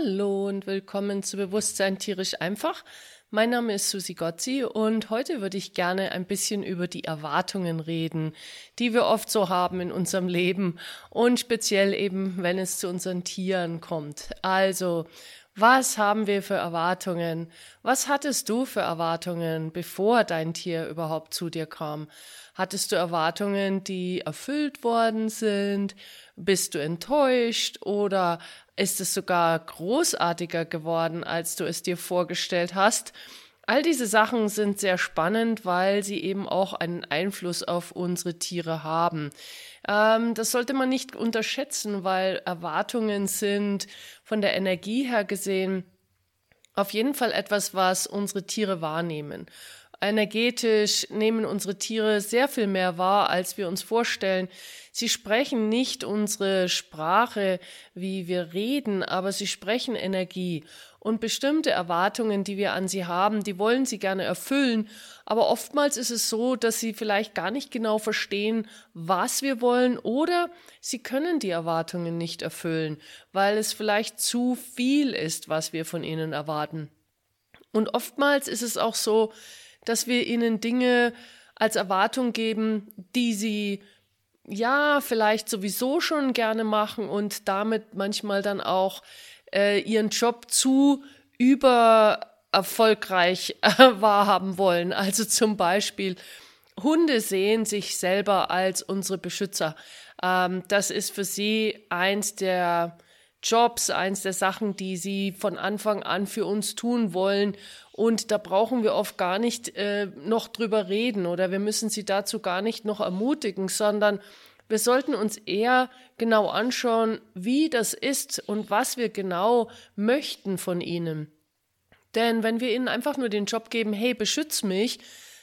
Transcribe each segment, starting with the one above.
Hallo und willkommen zu Bewusstsein tierisch einfach. Mein Name ist Susi Gotzi und heute würde ich gerne ein bisschen über die Erwartungen reden, die wir oft so haben in unserem Leben und speziell eben, wenn es zu unseren Tieren kommt. Also, was haben wir für Erwartungen? Was hattest du für Erwartungen, bevor dein Tier überhaupt zu dir kam? Hattest du Erwartungen, die erfüllt worden sind? Bist du enttäuscht oder ist es sogar großartiger geworden, als du es dir vorgestellt hast? All diese Sachen sind sehr spannend, weil sie eben auch einen Einfluss auf unsere Tiere haben. Ähm, das sollte man nicht unterschätzen, weil Erwartungen sind von der Energie her gesehen auf jeden Fall etwas, was unsere Tiere wahrnehmen. Energetisch nehmen unsere Tiere sehr viel mehr wahr, als wir uns vorstellen. Sie sprechen nicht unsere Sprache, wie wir reden, aber sie sprechen Energie. Und bestimmte Erwartungen, die wir an sie haben, die wollen sie gerne erfüllen. Aber oftmals ist es so, dass sie vielleicht gar nicht genau verstehen, was wir wollen oder sie können die Erwartungen nicht erfüllen, weil es vielleicht zu viel ist, was wir von ihnen erwarten. Und oftmals ist es auch so, dass wir ihnen Dinge als Erwartung geben, die sie ja vielleicht sowieso schon gerne machen und damit manchmal dann auch äh, ihren Job zu über erfolgreich äh, wahrhaben wollen. Also zum Beispiel Hunde sehen sich selber als unsere Beschützer. Ähm, das ist für sie eins der Jobs, eins der Sachen, die sie von Anfang an für uns tun wollen. Und da brauchen wir oft gar nicht äh, noch drüber reden oder wir müssen sie dazu gar nicht noch ermutigen, sondern wir sollten uns eher genau anschauen, wie das ist und was wir genau möchten von ihnen. Denn wenn wir ihnen einfach nur den Job geben, hey, beschütz mich,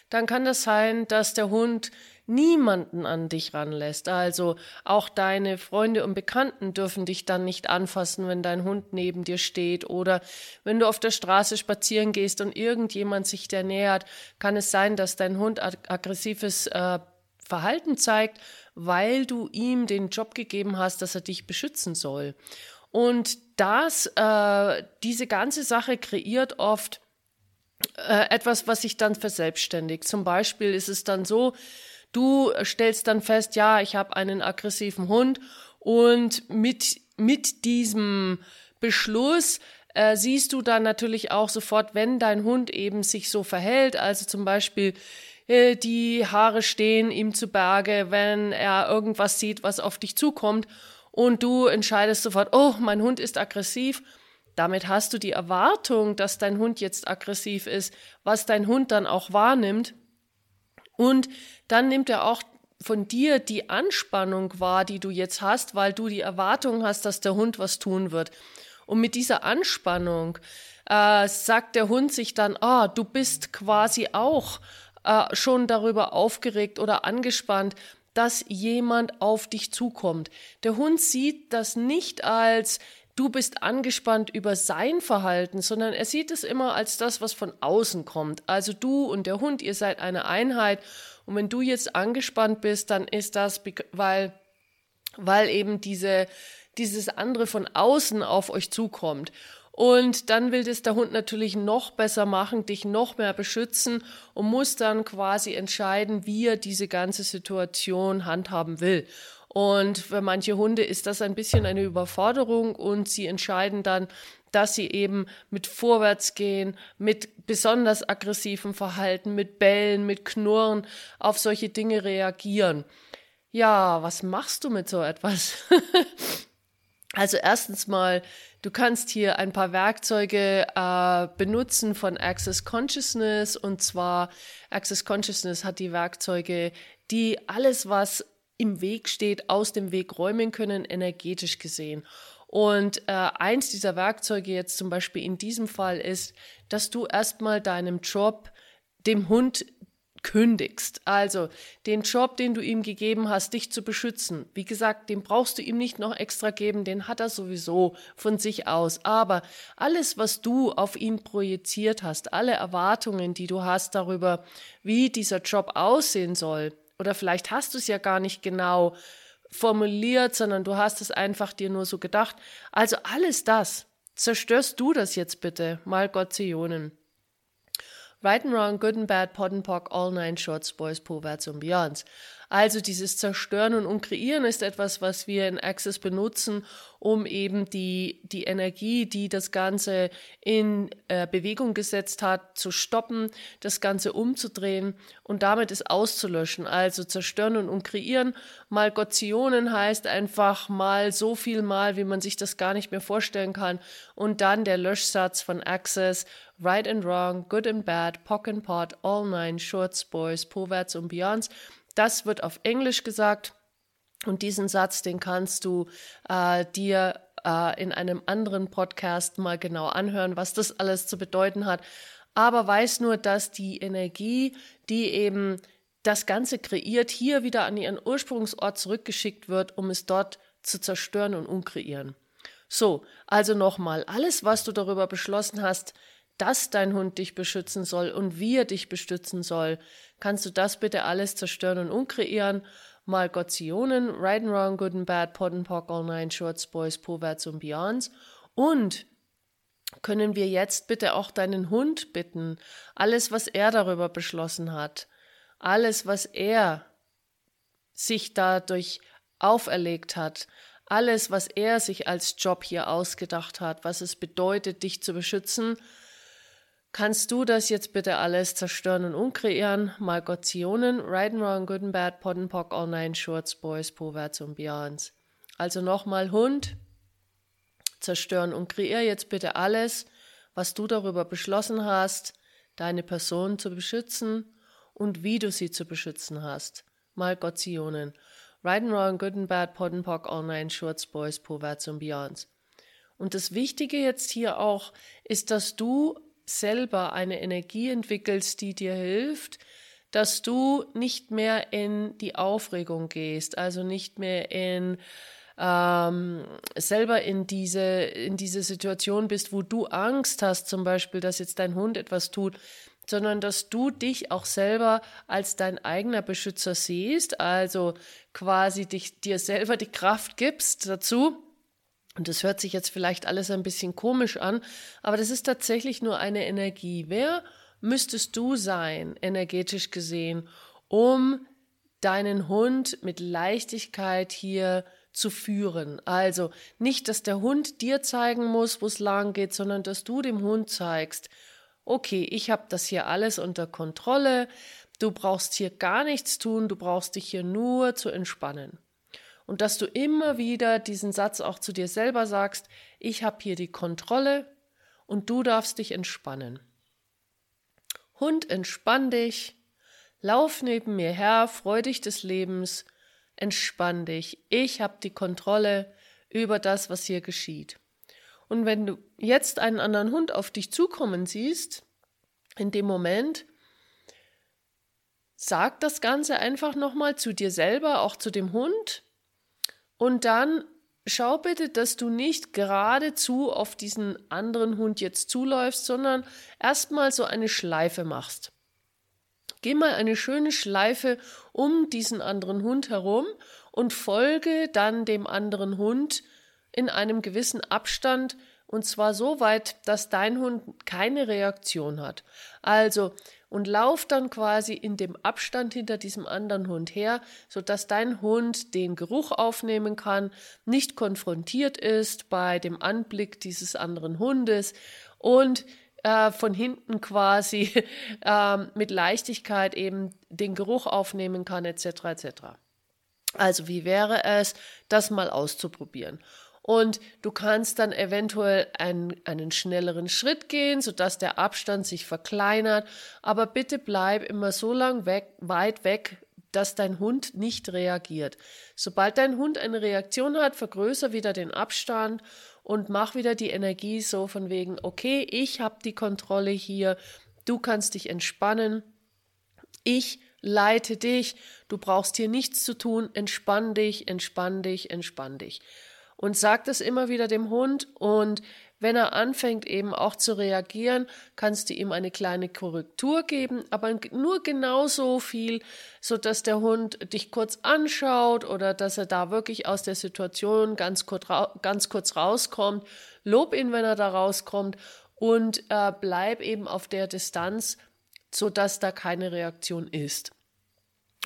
dann kann das sein, dass der Hund niemanden an dich ranlässt. Also auch deine Freunde und Bekannten dürfen dich dann nicht anfassen, wenn dein Hund neben dir steht oder wenn du auf der Straße spazieren gehst und irgendjemand sich dir nähert, kann es sein, dass dein Hund aggressives äh, Verhalten zeigt, weil du ihm den Job gegeben hast, dass er dich beschützen soll. Und das, äh, diese ganze Sache kreiert oft äh, etwas, was sich dann verselbstständigt. Zum Beispiel ist es dann so, Du stellst dann fest, ja, ich habe einen aggressiven Hund und mit, mit diesem Beschluss äh, siehst du dann natürlich auch sofort, wenn dein Hund eben sich so verhält, also zum Beispiel äh, die Haare stehen ihm zu Berge, wenn er irgendwas sieht, was auf dich zukommt und du entscheidest sofort, oh, mein Hund ist aggressiv. Damit hast du die Erwartung, dass dein Hund jetzt aggressiv ist, was dein Hund dann auch wahrnimmt. Und dann nimmt er auch von dir die Anspannung wahr, die du jetzt hast, weil du die Erwartung hast, dass der Hund was tun wird. Und mit dieser Anspannung äh, sagt der Hund sich dann, ah, du bist quasi auch äh, schon darüber aufgeregt oder angespannt, dass jemand auf dich zukommt. Der Hund sieht das nicht als du bist angespannt über sein Verhalten, sondern er sieht es immer als das, was von außen kommt. Also du und der Hund, ihr seid eine Einheit. Und wenn du jetzt angespannt bist, dann ist das, weil, weil eben diese, dieses andere von außen auf euch zukommt. Und dann will das der Hund natürlich noch besser machen, dich noch mehr beschützen und muss dann quasi entscheiden, wie er diese ganze Situation handhaben will. Und für manche Hunde ist das ein bisschen eine Überforderung und sie entscheiden dann, dass sie eben mit vorwärts gehen, mit besonders aggressivem Verhalten, mit Bellen, mit Knurren auf solche Dinge reagieren. Ja, was machst du mit so etwas? also erstens mal, du kannst hier ein paar Werkzeuge äh, benutzen von Access Consciousness und zwar Access Consciousness hat die Werkzeuge, die alles, was im Weg steht, aus dem Weg räumen können, energetisch gesehen. Und äh, eins dieser Werkzeuge jetzt zum Beispiel in diesem Fall ist, dass du erstmal deinem Job dem Hund kündigst. Also den Job, den du ihm gegeben hast, dich zu beschützen. Wie gesagt, den brauchst du ihm nicht noch extra geben, den hat er sowieso von sich aus. Aber alles, was du auf ihn projiziert hast, alle Erwartungen, die du hast darüber, wie dieser Job aussehen soll, oder vielleicht hast du es ja gar nicht genau formuliert, sondern du hast es einfach dir nur so gedacht. Also alles das, zerstörst du das jetzt bitte, mal Gottzionen. Right and Wrong, Good and Bad, Pod and Pock, All Nine Shorts, Boys, Poverts und Beyonds. Also dieses Zerstören und Umkreieren ist etwas, was wir in Access benutzen, um eben die, die Energie, die das Ganze in äh, Bewegung gesetzt hat, zu stoppen, das Ganze umzudrehen und damit es auszulöschen. Also zerstören und umkreieren. Mal Gottionen heißt einfach mal so viel mal, wie man sich das gar nicht mehr vorstellen kann. Und dann der Löschsatz von Access, Right and Wrong, Good and Bad, Pock and Pot, All Nine, Shorts, Boys, Poverts und Beyonds. Das wird auf Englisch gesagt und diesen Satz, den kannst du äh, dir äh, in einem anderen Podcast mal genau anhören, was das alles zu bedeuten hat. Aber weiß nur, dass die Energie, die eben das Ganze kreiert, hier wieder an ihren Ursprungsort zurückgeschickt wird, um es dort zu zerstören und umkreieren. So, also nochmal, alles, was du darüber beschlossen hast, dass dein Hund dich beschützen soll und wie er dich beschützen soll, kannst du das bitte alles zerstören und umkreieren. Mal Gottionen, Right and Wrong, Good and Bad, Pot and Pock, All Nine, Shorts, Boys, Poverts und Beyonds. Und können wir jetzt bitte auch deinen Hund bitten, alles, was er darüber beschlossen hat, alles, was er sich dadurch auferlegt hat, alles, was er sich als Job hier ausgedacht hat, was es bedeutet, dich zu beschützen, Kannst du das jetzt bitte alles zerstören und umkreieren? Mal Gottionen, Right and Wrong, Good and Bad, Pot and Pock, All Nine Shorts, Boys, Poverts und Beyonds. Also nochmal Hund, zerstören und kreier jetzt bitte alles, was du darüber beschlossen hast, deine Person zu beschützen und wie du sie zu beschützen hast. Mal Gottionen. Right and Wrong, Good and Bad, Pot and Pock, All Nine Shorts, Boys, Poverts und Beyonds. Und das Wichtige jetzt hier auch ist, dass du selber eine Energie entwickelst, die dir hilft, dass du nicht mehr in die Aufregung gehst, also nicht mehr in ähm, selber in diese, in diese Situation bist, wo du Angst hast, zum Beispiel, dass jetzt dein Hund etwas tut, sondern dass du dich auch selber als dein eigener Beschützer siehst, also quasi dich, dir selber die Kraft gibst dazu, und das hört sich jetzt vielleicht alles ein bisschen komisch an, aber das ist tatsächlich nur eine Energie. Wer müsstest du sein, energetisch gesehen, um deinen Hund mit Leichtigkeit hier zu führen? Also nicht, dass der Hund dir zeigen muss, wo es lang geht, sondern dass du dem Hund zeigst, okay, ich habe das hier alles unter Kontrolle, du brauchst hier gar nichts tun, du brauchst dich hier nur zu entspannen und dass du immer wieder diesen Satz auch zu dir selber sagst, ich habe hier die Kontrolle und du darfst dich entspannen. Hund, entspann dich, lauf neben mir her, freu dich des Lebens, entspann dich, ich habe die Kontrolle über das, was hier geschieht. Und wenn du jetzt einen anderen Hund auf dich zukommen siehst, in dem Moment, sag das Ganze einfach nochmal zu dir selber, auch zu dem Hund, und dann schau bitte, dass du nicht geradezu auf diesen anderen Hund jetzt zuläufst, sondern erstmal so eine Schleife machst. Geh mal eine schöne Schleife um diesen anderen Hund herum und folge dann dem anderen Hund in einem gewissen Abstand und zwar so weit, dass dein Hund keine Reaktion hat. Also und lauf dann quasi in dem Abstand hinter diesem anderen Hund her, sodass dein Hund den Geruch aufnehmen kann, nicht konfrontiert ist bei dem Anblick dieses anderen Hundes und äh, von hinten quasi äh, mit Leichtigkeit eben den Geruch aufnehmen kann, etc. etc. Also wie wäre es, das mal auszuprobieren? Und du kannst dann eventuell einen, einen schnelleren Schritt gehen, sodass der Abstand sich verkleinert. Aber bitte bleib immer so lang weg, weit weg, dass dein Hund nicht reagiert. Sobald dein Hund eine Reaktion hat, vergrößer wieder den Abstand und mach wieder die Energie so von wegen, okay, ich habe die Kontrolle hier, du kannst dich entspannen, ich leite dich, du brauchst hier nichts zu tun, entspann dich, entspann dich, entspann dich und sag das immer wieder dem Hund und Wenn er anfängt eben auch zu reagieren, kannst du ihm eine kleine Korrektur geben, aber nur genauso viel, so dass der Hund dich kurz anschaut oder dass er da wirklich aus der Situation ganz kurz, ganz kurz rauskommt. Lob ihn, wenn er da rauskommt und äh, bleib eben auf der Distanz, so dass da keine Reaktion ist.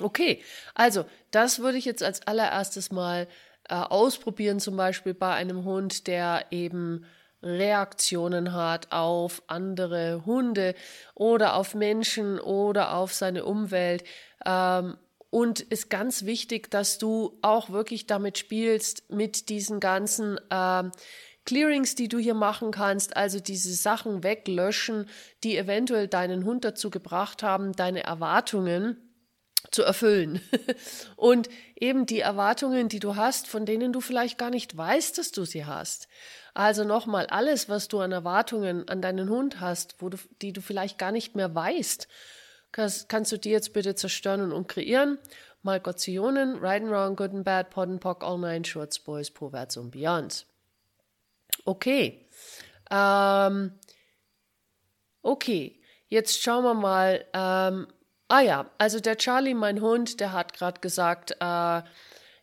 Okay, also das würde ich jetzt als allererstes mal äh, ausprobieren, zum Beispiel bei einem Hund, der eben Reaktionen hat auf andere Hunde oder auf Menschen oder auf seine Umwelt. Ähm, und ist ganz wichtig, dass du auch wirklich damit spielst, mit diesen ganzen ähm, Clearings, die du hier machen kannst, also diese Sachen weglöschen, die eventuell deinen Hund dazu gebracht haben, deine Erwartungen zu erfüllen. Und eben die Erwartungen, die du hast, von denen du vielleicht gar nicht weißt, dass du sie hast. Also nochmal, alles, was du an Erwartungen an deinen Hund hast, wo du, die du vielleicht gar nicht mehr weißt, kannst, kannst du die jetzt bitte zerstören und kreieren. Malgozionen, Right and Wrong, Good and Bad, Pod and Pock, All Nine, Shorts, Boys, Vorwärts und Beyond. Okay. Ähm, okay, jetzt schauen wir mal. Ähm, ah ja, also der Charlie, mein Hund, der hat gerade gesagt, äh,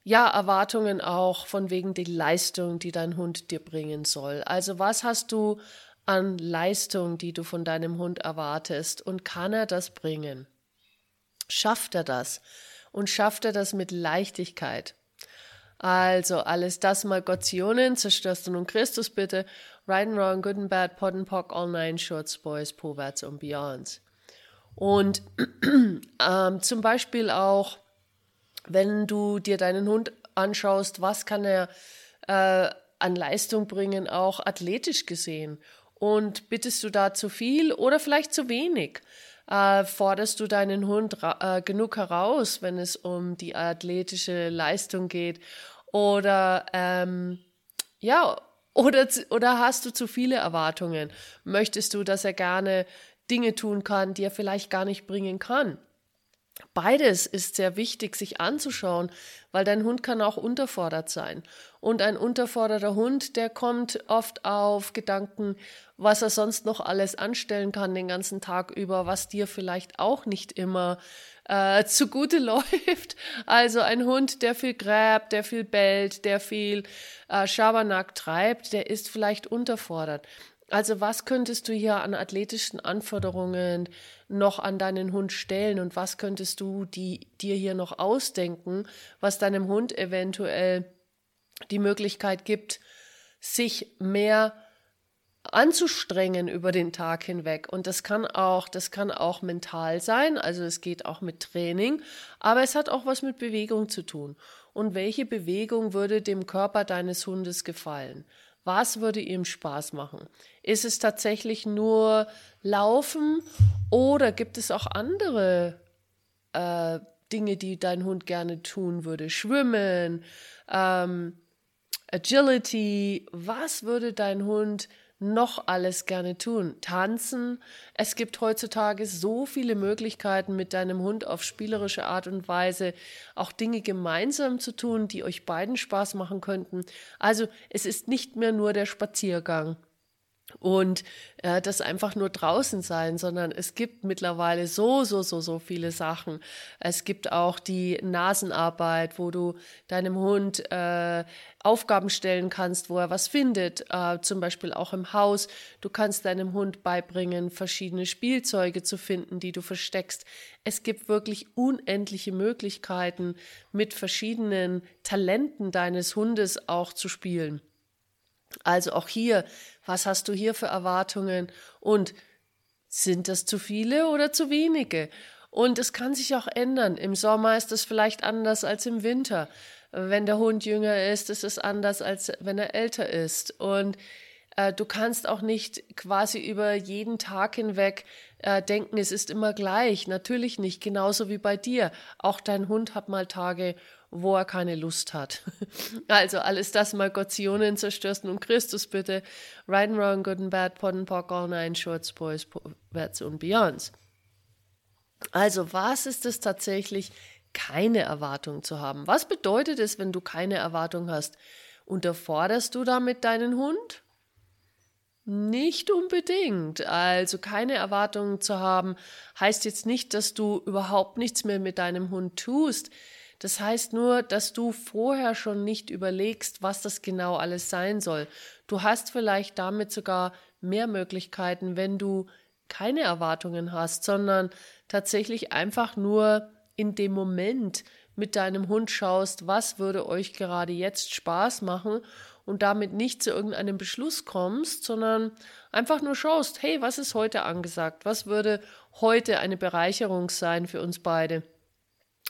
ja, Erwartungen auch von wegen der Leistung, die dein Hund dir bringen soll. Also was hast du an Leistung, die du von deinem Hund erwartest und kann er das bringen? Schafft er das? Und schafft er das mit Leichtigkeit? Also alles das mal Gottionen, zerstörst du nun Christus bitte, right and wrong, good and bad, pot and pock, all nine shorts, boys, vorwärts und beyond. Und ähm, zum Beispiel auch wenn du dir deinen Hund anschaust, was kann er äh, an Leistung bringen, auch athletisch gesehen. Und bittest du da zu viel oder vielleicht zu wenig? Äh, forderst du deinen Hund äh, genug heraus, wenn es um die athletische Leistung geht? Oder ähm, ja, oder, oder hast du zu viele Erwartungen? Möchtest du, dass er gerne Dinge tun kann, die er vielleicht gar nicht bringen kann? Beides ist sehr wichtig, sich anzuschauen, weil dein Hund kann auch unterfordert sein. Und ein unterforderter Hund, der kommt oft auf Gedanken, was er sonst noch alles anstellen kann den ganzen Tag über, was dir vielleicht auch nicht immer äh, zugute läuft. Also ein Hund, der viel gräbt, der viel bellt, der viel äh, Schabernack treibt, der ist vielleicht unterfordert. Also was könntest du hier an athletischen Anforderungen noch an deinen Hund stellen und was könntest du die, dir hier noch ausdenken, was deinem Hund eventuell die Möglichkeit gibt, sich mehr anzustrengen über den Tag hinweg. Und das kann auch, das kann auch mental sein, also es geht auch mit Training, aber es hat auch was mit Bewegung zu tun. Und welche Bewegung würde dem Körper deines Hundes gefallen? Was würde ihm Spaß machen? Ist es tatsächlich nur Laufen oder gibt es auch andere äh, Dinge, die dein Hund gerne tun würde? Schwimmen, ähm, Agility. Was würde dein Hund noch alles gerne tun? Tanzen. Es gibt heutzutage so viele Möglichkeiten, mit deinem Hund auf spielerische Art und Weise auch Dinge gemeinsam zu tun, die euch beiden Spaß machen könnten. Also es ist nicht mehr nur der Spaziergang und äh, das einfach nur draußen sein, sondern es gibt mittlerweile so, so, so, so viele Sachen. Es gibt auch die Nasenarbeit, wo du deinem Hund äh, Aufgaben stellen kannst, wo er was findet, äh, zum Beispiel auch im Haus. Du kannst deinem Hund beibringen, verschiedene Spielzeuge zu finden, die du versteckst. Es gibt wirklich unendliche Möglichkeiten, mit verschiedenen Talenten deines Hundes auch zu spielen. Also auch hier, was hast du hier für Erwartungen und sind das zu viele oder zu wenige? Und es kann sich auch ändern. Im Sommer ist es vielleicht anders als im Winter. Wenn der Hund jünger ist, ist es anders als wenn er älter ist. Und äh, du kannst auch nicht quasi über jeden Tag hinweg äh, denken, es ist immer gleich. Natürlich nicht, genauso wie bei dir. Auch dein Hund hat mal Tage, wo er keine Lust hat. Also alles das mal Gottionen zerstörst und Christus bitte. Right and wrong, good and bad, pot and pock, all nine shorts, boys, Wets und Beyonds. Also was ist es tatsächlich, keine Erwartung zu haben? Was bedeutet es, wenn du keine Erwartung hast? Unterforderst du damit deinen Hund? Nicht unbedingt. Also keine Erwartungen zu haben, heißt jetzt nicht, dass du überhaupt nichts mehr mit deinem Hund tust. Das heißt nur, dass du vorher schon nicht überlegst, was das genau alles sein soll. Du hast vielleicht damit sogar mehr Möglichkeiten, wenn du keine Erwartungen hast, sondern tatsächlich einfach nur in dem Moment mit deinem Hund schaust, was würde euch gerade jetzt Spaß machen und damit nicht zu irgendeinem Beschluss kommst, sondern einfach nur schaust, hey, was ist heute angesagt? Was würde heute eine Bereicherung sein für uns beide?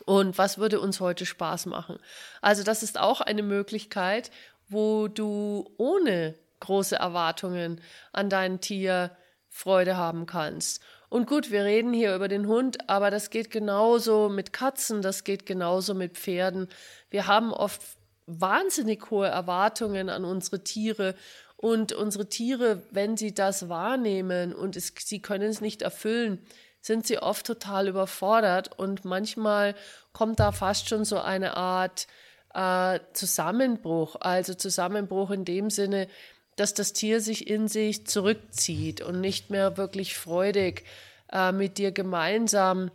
Und was würde uns heute Spaß machen? Also das ist auch eine Möglichkeit, wo du ohne große Erwartungen an dein Tier Freude haben kannst. Und gut, wir reden hier über den Hund, aber das geht genauso mit Katzen, das geht genauso mit Pferden. Wir haben oft wahnsinnig hohe Erwartungen an unsere Tiere und unsere Tiere, wenn sie das wahrnehmen und es, sie können es nicht erfüllen, sind sie oft total überfordert und manchmal kommt da fast schon so eine Art äh, Zusammenbruch, also Zusammenbruch in dem Sinne, dass das Tier sich in sich zurückzieht und nicht mehr wirklich freudig äh, mit dir gemeinsam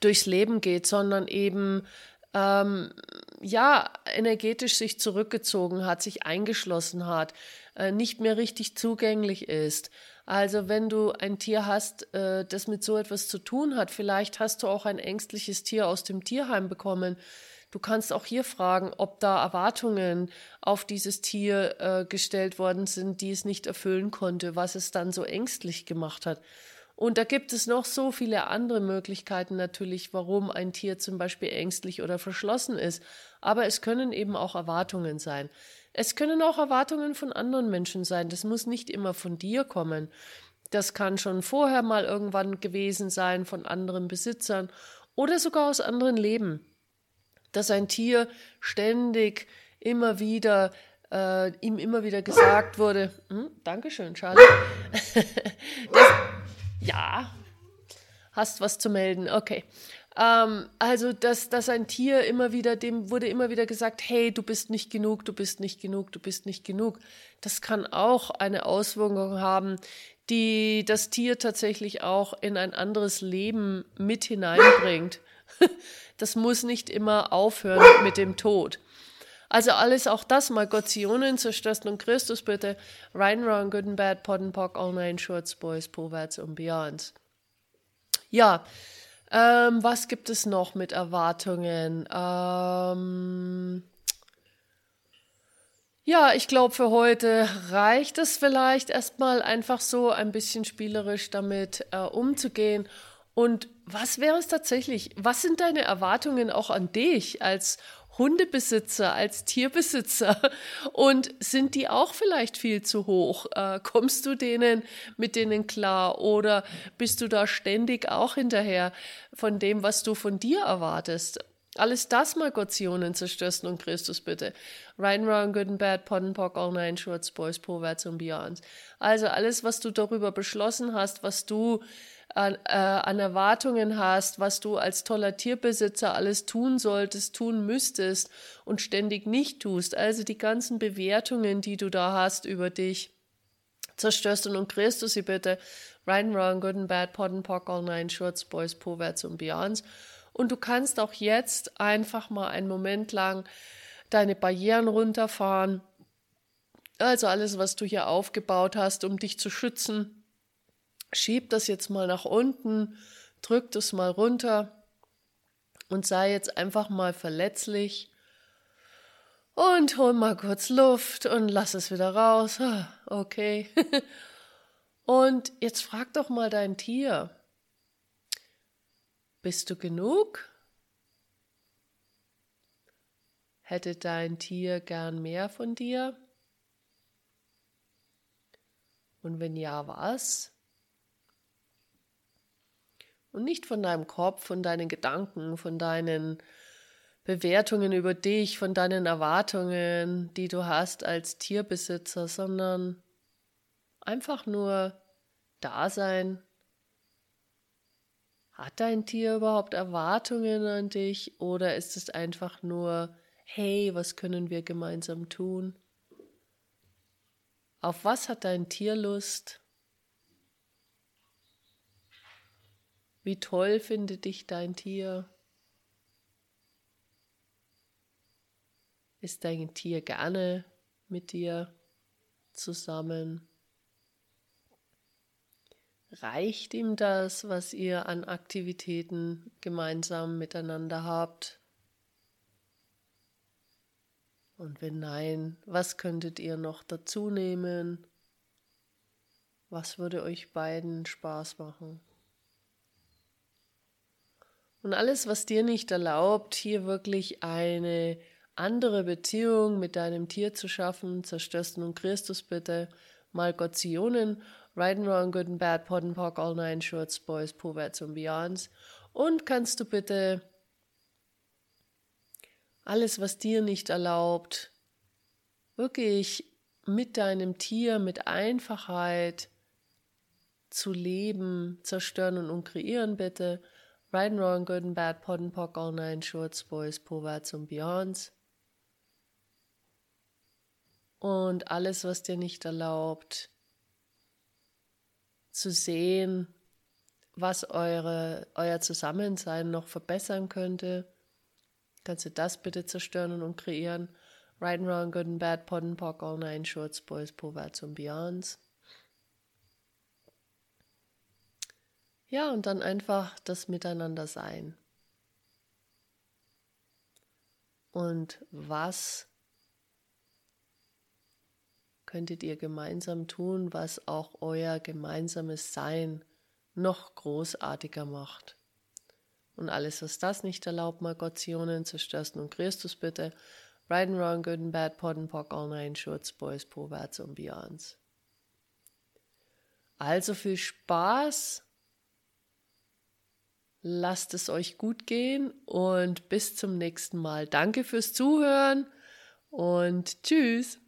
durchs Leben geht, sondern eben ähm, ja energetisch sich zurückgezogen hat, sich eingeschlossen hat, äh, nicht mehr richtig zugänglich ist. Also wenn du ein Tier hast, äh, das mit so etwas zu tun hat, vielleicht hast du auch ein ängstliches Tier aus dem Tierheim bekommen, Du kannst auch hier fragen, ob da Erwartungen auf dieses Tier äh, gestellt worden sind, die es nicht erfüllen konnte, was es dann so ängstlich gemacht hat. Und da gibt es noch so viele andere Möglichkeiten natürlich, warum ein Tier zum Beispiel ängstlich oder verschlossen ist. Aber es können eben auch Erwartungen sein. Es können auch Erwartungen von anderen Menschen sein. Das muss nicht immer von dir kommen. Das kann schon vorher mal irgendwann gewesen sein von anderen Besitzern oder sogar aus anderen Leben dass ein Tier ständig immer wieder äh, ihm immer wieder gesagt wurde, hm, Dankeschön, Charlie. das, ja, hast was zu melden, okay. Ähm, also, dass, dass ein Tier immer wieder, dem wurde immer wieder gesagt, hey, du bist nicht genug, du bist nicht genug, du bist nicht genug. Das kann auch eine Auswirkung haben, die das Tier tatsächlich auch in ein anderes Leben mit hineinbringt. Das muss nicht immer aufhören mit dem Tod. Also alles, auch das mal Gottsionen zerstörst und Christus bitte. And wrong, good and bad, pot and pock, all nine shorts, boys, vorwärts und beyond. Ja, ähm, was gibt es noch mit Erwartungen? Ähm, ja, ich glaube, für heute reicht es vielleicht erstmal einfach so ein bisschen spielerisch damit äh, umzugehen und was wäre es tatsächlich? Was sind deine Erwartungen auch an dich als Hundebesitzer, als Tierbesitzer? Und sind die auch vielleicht viel zu hoch? Äh, kommst du denen mit denen klar oder bist du da ständig auch hinterher von dem, was du von dir erwartest? Alles das mal Gottsionen zerstörst und Christus bitte. Right wrong, good and bad, pot and pock, all nine shorts, boys, vorwärts und beyond. Also alles, was du darüber beschlossen hast, was du an, äh, an Erwartungen hast, was du als toller Tierbesitzer alles tun solltest, tun müsstest und ständig nicht tust. Also die ganzen Bewertungen, die du da hast über dich, zerstörst du und kriegst du sie bitte. Right and wrong, good and bad, pot and pock, all nine shorts, boys, vorwärts und beyonds. Und du kannst auch jetzt einfach mal einen Moment lang deine Barrieren runterfahren. Also alles, was du hier aufgebaut hast, um dich zu schützen, schieb das jetzt mal nach unten, drück das mal runter und sei jetzt einfach mal verletzlich und hol mal kurz Luft und lass es wieder raus. Ah, okay. und jetzt frag doch mal dein Tier. Bist du genug? Hätte dein Tier gern mehr von dir? Und wenn ja, was? Und nicht von deinem Kopf, von deinen Gedanken, von deinen Bewertungen über dich, von deinen Erwartungen, die du hast als Tierbesitzer, sondern einfach nur da sein. Hat dein Tier überhaupt Erwartungen an dich oder ist es einfach nur, hey, was können wir gemeinsam tun? Auf was hat dein Tier Lust? Wie toll findet dich dein Tier? Ist dein Tier gerne mit dir zusammen? Reicht ihm das, was ihr an Aktivitäten gemeinsam miteinander habt? Und wenn nein, was könntet ihr noch dazu nehmen? Was würde euch beiden Spaß machen? Und alles, was dir nicht erlaubt, hier wirklich eine andere Beziehung mit deinem Tier zu schaffen, zerstörst nun Christus bitte, mal Gottzionen, Right and Wrong, Good and Bad, Pod and Pock, All Nine Shorts, Boys, Poverts und Beyonds. Und kannst du bitte alles, was dir nicht erlaubt, wirklich mit deinem Tier, mit Einfachheit zu leben, zerstören und umkreieren bitte. Right and Wrong, Good and Bad, Pod and Pock, All Nine Shorts, Boys, Poverts und Beyonds. Und alles, was dir nicht erlaubt, zu sehen, was eure, euer Zusammensein noch verbessern könnte. Kannst du das bitte zerstören und kreieren? Right and Wrong, Good and Bad, Pod and Pock, All Nine Shorts, Boys, Poverts und Beyonds. Ja, und dann einfach das Miteinander sein. Und was könntet ihr gemeinsam tun, was auch euer gemeinsames Sein noch großartiger macht? Und alles, was das nicht erlaubt, Magozionen, zerstörst nun Christus bitte. Right and wrong, good and bad, pod and pock, all nine shorts, boys, Proverbs und Beyonds. Also viel Spaß Lasst es euch gut gehen und bis zum nächsten Mal. Danke fürs Zuhören und tschüss.